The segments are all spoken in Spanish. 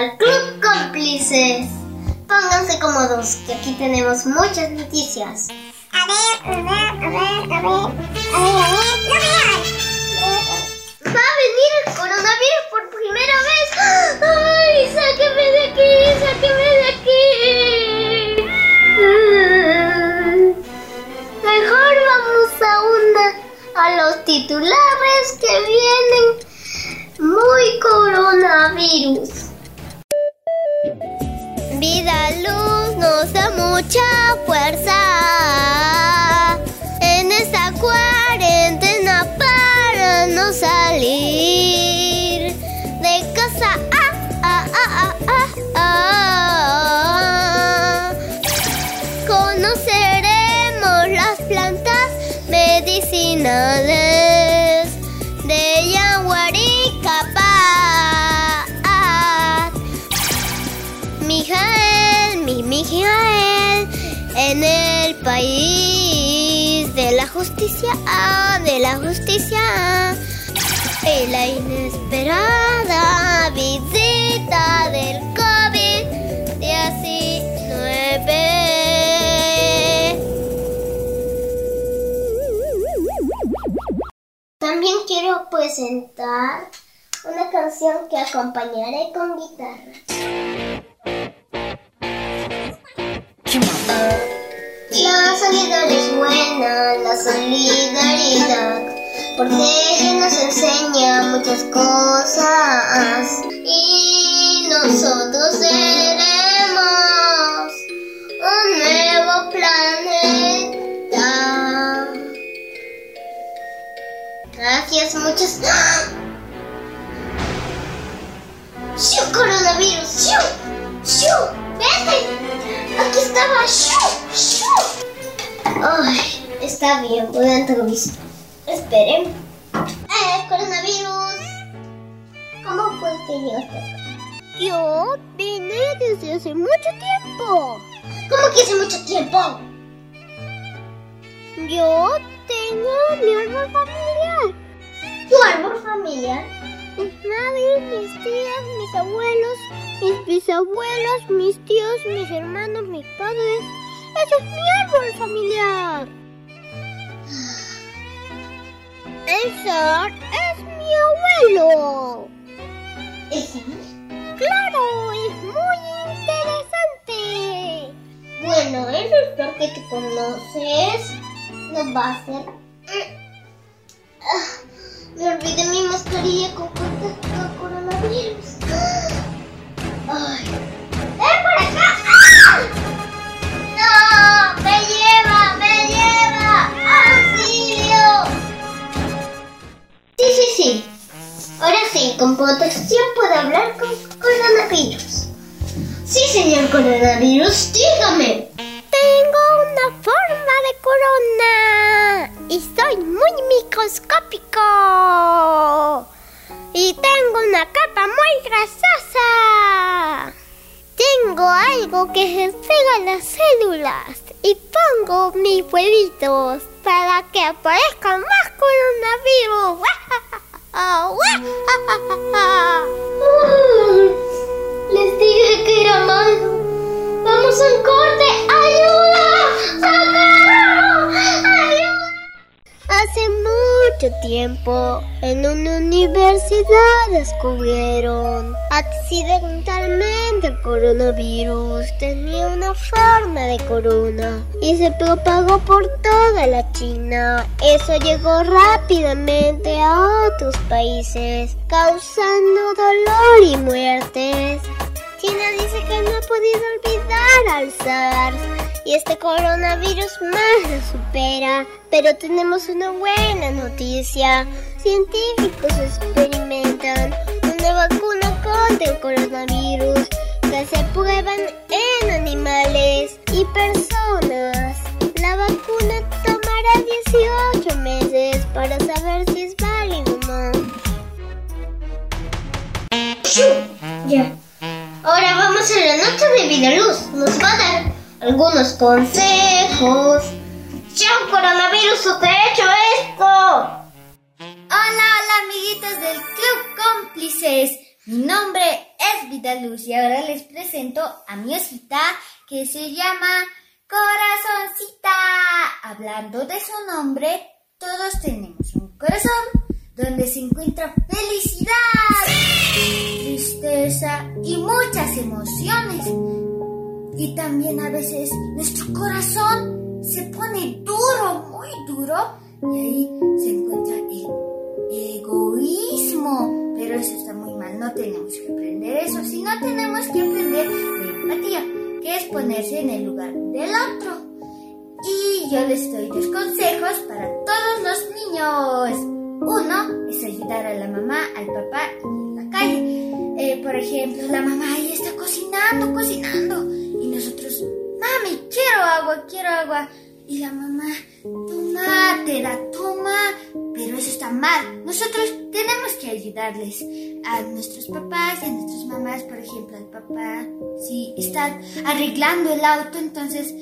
al Club Cómplices. Pónganse cómodos, que aquí tenemos muchas noticias. A ver, a ver, a ver, a ver, a ver, a ver, no. Va a venir el coronavirus por primera vez. ¡Ay, sáqueme de aquí, sáqueme de aquí! Mejor vamos a una, a los titulares que vienen muy coronavirus. Mucha fuerza en esta cuarentena para no salir de casa. Ah, ah, ah, ah. Conoceremos las plantas medicinales en el país de la justicia, ah, de la justicia. Y la inesperada visita del COVID-19. También quiero presentar una canción que acompañaré con guitarra. La solidaridad es buena, la solidaridad, porque ella nos enseña muchas cosas y nosotros seremos un nuevo planeta. Gracias, muchas. ¡Shiu, coronavirus! ¡Shiu! ¡Shiu! ¡Vete! Aquí estaba. Está bien, voy a entrevista. Esperen. ¡Eh, coronavirus! ¿Cómo fue que llegaste? Yo vine desde hace mucho tiempo. ¿Cómo que hace mucho tiempo? Yo tengo mi árbol familiar. ¿Tu árbol familiar? Mis madres, mis tías, mis abuelos, mis bisabuelos, mis tíos, mis hermanos, mis padres. Ese es mi árbol familiar. Ese es mi abuelo. ¿Ese? Claro, es muy interesante. Bueno, el doctor que te conoces nos va a hacer. Ah, me olvidé muy microscópico. Y tengo una capa muy grasosa. Tengo algo que se pega las células y pongo mis huevitos para que aparezcan más coronavirus. Les dije que era malo. Vamos a un corte. ¡Ayuda! Tiempo, en una universidad descubrieron accidentalmente el coronavirus. Tenía una forma de corona y se propagó por toda la China. Eso llegó rápidamente a otros países, causando dolor y muertes. China dice que no ha podido olvidar al SARS y este coronavirus más lo supera. Pero tenemos una buena noticia. Científicos experimentan una vacuna contra el coronavirus que se prueban en animales y personas. La vacuna tomará 18 meses para saber si es válido o no. Ya. Ahora vamos a la nota de Vidaluz. Nos va a dar algunos consejos. ¡Chao, coronavirus! ¡Te he hecho esto! Hola, hola amiguitos del Club Cómplices. Mi nombre es Vidaluz y ahora les presento a mi osita que se llama Corazoncita. Hablando de su nombre, todos tenemos un corazón donde se encuentra felicidad, tristeza y muchas emociones. Y también a veces nuestro corazón se pone duro, muy duro, y ahí se encuentra el egoísmo. Pero eso está muy mal, no tenemos que aprender eso, sino tenemos que aprender la empatía, que es ponerse en el lugar del otro. Y yo les doy dos consejos para todos los niños. Uno es ayudar a la mamá, al papá en la calle. Eh, por ejemplo, la mamá ahí está cocinando, cocinando. Quiero agua, quiero agua. Y la mamá, toma, te toma. Pero eso está mal. Nosotros tenemos que ayudarles a nuestros papás y a nuestras mamás. Por ejemplo, al papá, si están arreglando el auto, entonces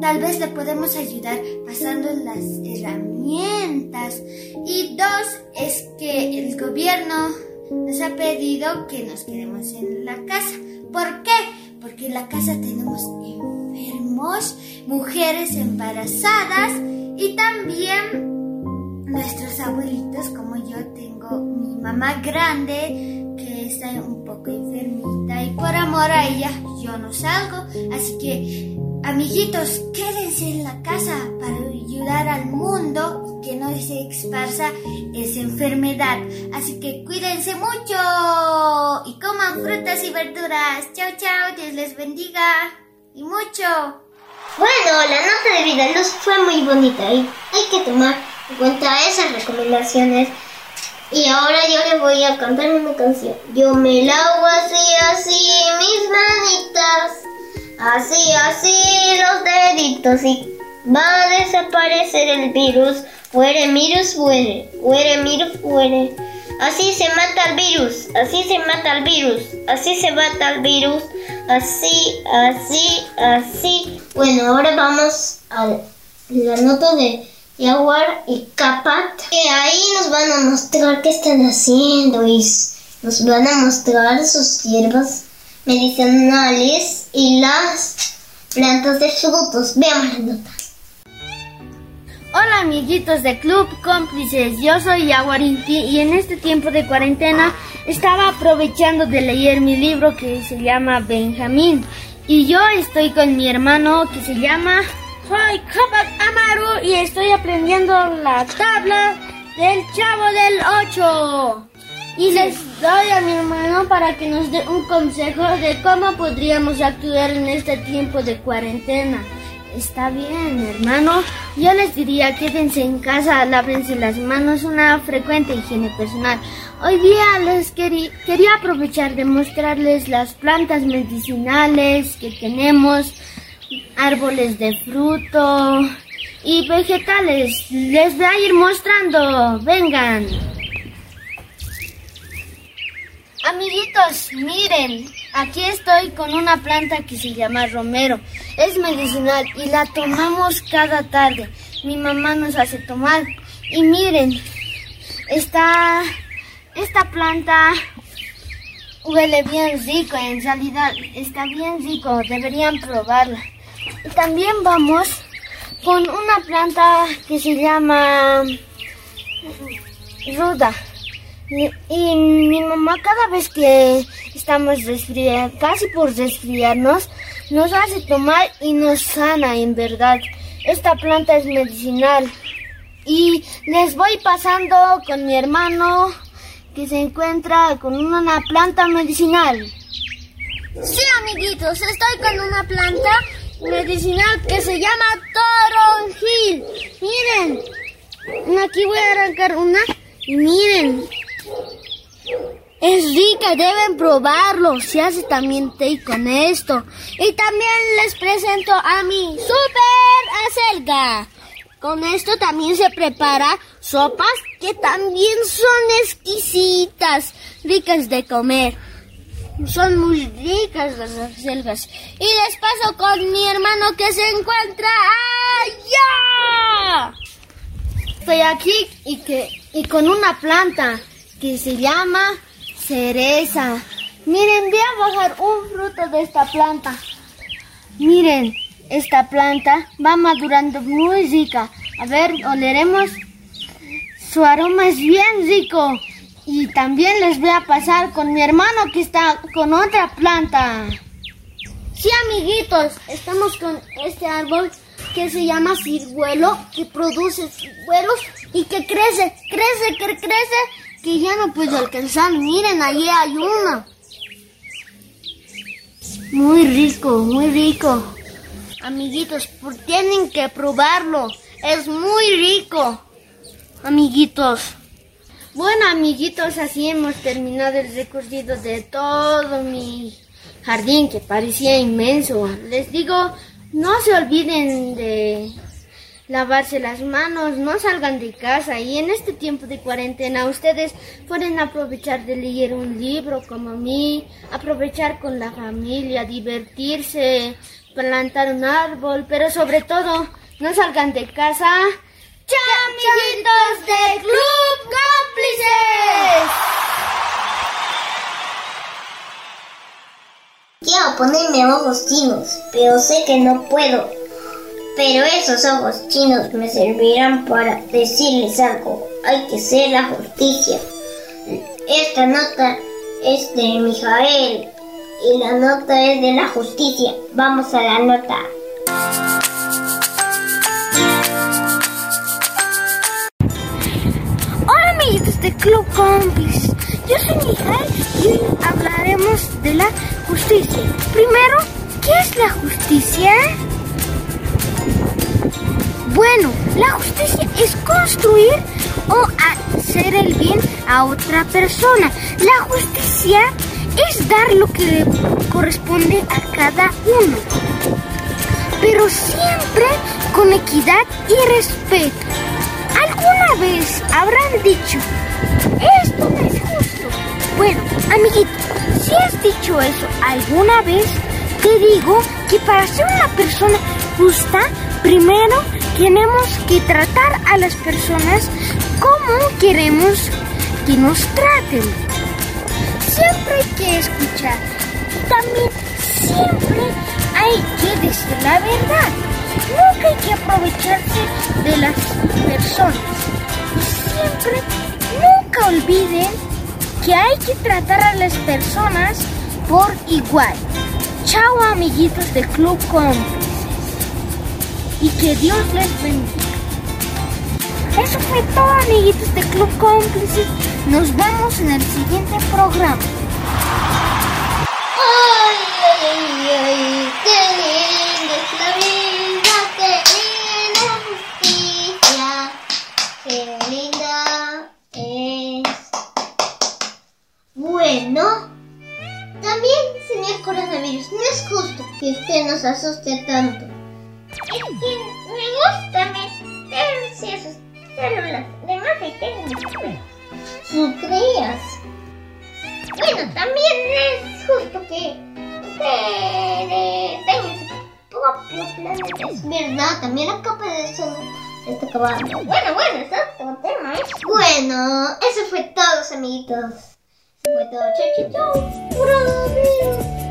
tal vez le podemos ayudar pasando las herramientas. Y dos, es que el gobierno nos ha pedido que nos quedemos en la casa. ¿Por qué? Porque en la casa tenemos enfermos, mujeres embarazadas y también nuestros abuelitos, como yo tengo mi mamá grande que está un poco enfermita y por amor a ella yo no salgo. Así que Amiguitos, quédense en la casa para ayudar al mundo que no se esparza esa enfermedad. Así que cuídense mucho y coman frutas y verduras. Chao, chao, Dios les bendiga y mucho. Bueno, la nota de vida luz fue muy bonita y hay que tomar en cuenta esas recomendaciones. Y ahora yo le voy a cantar una canción. Yo me lavo así, así, mis manitas. Así, así los deditos y va a desaparecer el virus. Fuere, virus, fuere. Fuere, virus, fuere. Así se mata el virus. Así se mata el virus. Así se mata el virus. Así, así, así. Bueno, ahora vamos a la nota de Jaguar y Capat. Que ahí nos van a mostrar qué están haciendo y nos van a mostrar sus hierbas medicinales y las plantas de frutos. Veamos las notas. Hola amiguitos de Club Cómplices, yo soy Yaguarinti y en este tiempo de cuarentena estaba aprovechando de leer mi libro que se llama Benjamín y yo estoy con mi hermano que se llama Soy Kapak Amaru y estoy aprendiendo la tabla del Chavo del 8. Y les doy a mi hermano para que nos dé un consejo de cómo podríamos actuar en este tiempo de cuarentena. Está bien, hermano. Yo les diría, quédense en casa, lávense las manos, una frecuente higiene personal. Hoy día les quería aprovechar de mostrarles las plantas medicinales que tenemos, árboles de fruto y vegetales. Les voy a ir mostrando. Vengan. Amiguitos, miren, aquí estoy con una planta que se llama romero. Es medicinal y la tomamos cada tarde. Mi mamá nos hace tomar. Y miren, esta, esta planta huele bien rico, en realidad está bien rico, deberían probarla. Y también vamos con una planta que se llama ruda. Y mi mamá cada vez que estamos resfriados, casi por resfriarnos, nos hace tomar y nos sana en verdad. Esta planta es medicinal. Y les voy pasando con mi hermano que se encuentra con una planta medicinal. Sí, amiguitos, estoy con una planta medicinal que se llama toronjil. Miren, aquí voy a arrancar una. Miren, es rica, deben probarlo. Se hace también té con esto. Y también les presento a mi super acelga. Con esto también se prepara sopas que también son exquisitas, ricas de comer. Son muy ricas las acelgas. Y les paso con mi hermano que se encuentra allá. Estoy aquí y, que, y con una planta que se llama cereza. Miren, voy a bajar un fruto de esta planta. Miren, esta planta va madurando muy rica. A ver, oleremos. Su aroma es bien rico. Y también les voy a pasar con mi hermano que está con otra planta. Sí, amiguitos, estamos con este árbol que se llama ciruelo, que produce ciruelos y que crece, crece, que crece, que ya no puede alcanzar. Miren, allí hay uno. Muy rico, muy rico. Amiguitos, tienen que probarlo. Es muy rico. Amiguitos. Bueno, amiguitos, así hemos terminado el recorrido de todo mi jardín que parecía inmenso. Les digo, no se olviden de lavarse las manos, no salgan de casa y en este tiempo de cuarentena ustedes pueden aprovechar de leer un libro como a mí, aprovechar con la familia, divertirse, plantar un árbol, pero sobre todo no salgan de casa. ¡Chao, amiguitos de Club Cómplices! Quiero ponerme ojos chinos, pero sé que no puedo. Pero esos ojos chinos me servirán para decirles algo. Hay que ser la justicia. Esta nota es de Mijael y la nota es de la justicia. Vamos a la nota. Hola amiguitos de Club Cómplices. Yo soy Mijael y hoy hablaremos de la justicia. Primero, ¿qué es la justicia? Bueno, la justicia es construir o hacer el bien a otra persona. La justicia es dar lo que le corresponde a cada uno, pero siempre con equidad y respeto. ¿Alguna vez habrán dicho, esto no es justo? Bueno, amiguito, si has dicho eso alguna vez, te digo que para ser una persona justa, primero tenemos que tratar a las personas como queremos que nos traten. Siempre hay que escuchar. También siempre hay que decir la verdad. Nunca hay que aprovecharse de las personas. Y siempre, nunca olviden que hay que tratar a las personas por igual. Chao amiguitos de Club Cómplices. Y que Dios les bendiga. Eso fue todo amiguitos de Club Cómplices. Nos vemos en el siguiente programa. ¡Ay, ay, ay! ¡Qué linda es la vida! ¡Qué linda justicia! ¡Qué linda es! Bueno, también, señor coronavirus, no es justo que usted nos asuste tanto. Verdad, también la capa de se está acabando. Bueno, bueno, es otro tema, ¿eh? Bueno, eso fue todo, amiguitos. Eso fue todo. Chau, chau, chau.